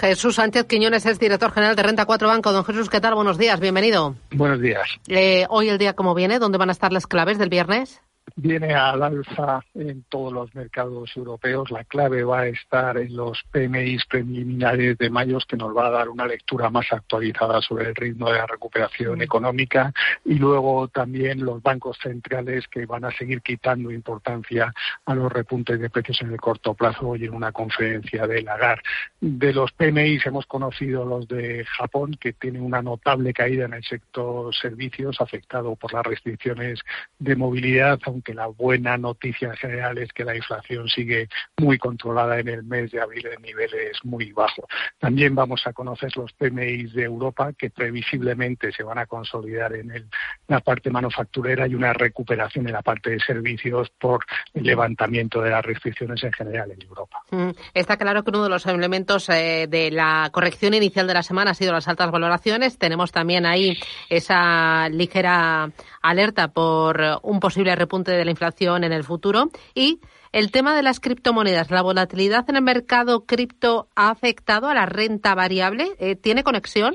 Jesús Sánchez Quiñones es director general de Renta 4 Banco. Don Jesús, ¿qué tal? Buenos días, bienvenido. Buenos días. Eh, hoy el día, ¿cómo viene? ¿Dónde van a estar las claves del viernes? Viene al alza en todos los mercados europeos. La clave va a estar en los PMI preliminares de mayo, que nos va a dar una lectura más actualizada sobre el ritmo de la recuperación económica y luego también los bancos centrales que van a seguir quitando importancia a los repuntes de precios en el corto plazo hoy en una conferencia de Lagar. De los PMI hemos conocido los de Japón, que tienen una notable caída en el sector servicios afectado por las restricciones de movilidad, aunque la buena noticia en general es que la inflación sigue muy controlada en el mes de abril en niveles muy bajos. También vamos a conocer los PMI de Europa que previsiblemente se van a consolidar en la parte manufacturera y una recuperación en la parte de servicios por el levantamiento de las restricciones en general en Europa. Mm, está claro que uno de los elementos eh, de la corrección inicial de la semana ha sido las altas valoraciones. Tenemos también ahí esa ligera alerta por un posible repunte de la inflación en el futuro. Y el tema de las criptomonedas, la volatilidad en el mercado cripto ha afectado a la renta variable, eh, ¿tiene conexión?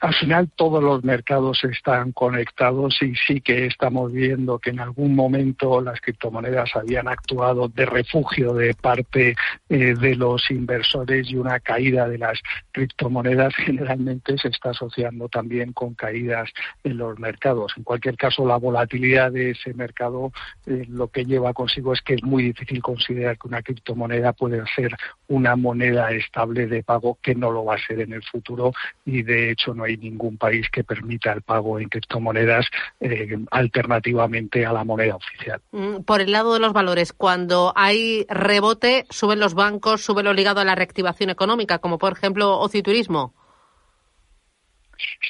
Al final todos los mercados están conectados y sí que estamos viendo que en algún momento las criptomonedas habían actuado de refugio de parte eh, de los inversores y una caída de las criptomonedas generalmente se está asociando también con caídas en los mercados. En cualquier caso, la volatilidad de ese mercado eh, lo que lleva consigo es que es muy difícil considerar que una criptomoneda puede ser una moneda estable de pago que no lo va a ser en el futuro y de hecho no hay ningún país que permita el pago en criptomonedas eh, alternativamente a la moneda oficial. Mm, por el lado de los valores, cuando hay rebote, suben los bancos, sube lo ligado a la reactivación económica, como por ejemplo ocio turismo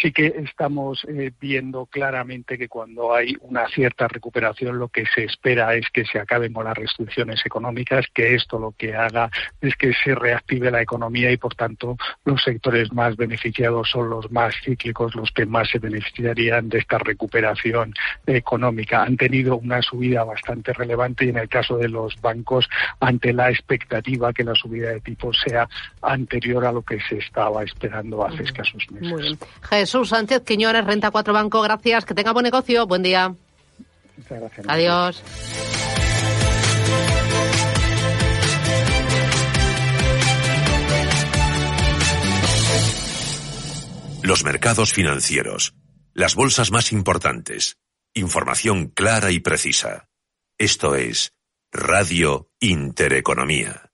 sí que estamos eh, viendo claramente que cuando hay una cierta recuperación lo que se espera es que se acaben con las restricciones económicas, que esto lo que haga es que se reactive la economía y por tanto los sectores más beneficiados son los más cíclicos, los que más se beneficiarían de esta recuperación económica. Han tenido una subida bastante relevante y en el caso de los bancos ante la expectativa que la subida de tipos sea anterior a lo que se estaba esperando hace escasos meses. Jesús Sánchez Quiñones, Renta 4 Banco, gracias. Que tenga buen negocio. Buen día. Muchas gracias. Adiós. Los mercados financieros. Las bolsas más importantes. Información clara y precisa. Esto es Radio Intereconomía.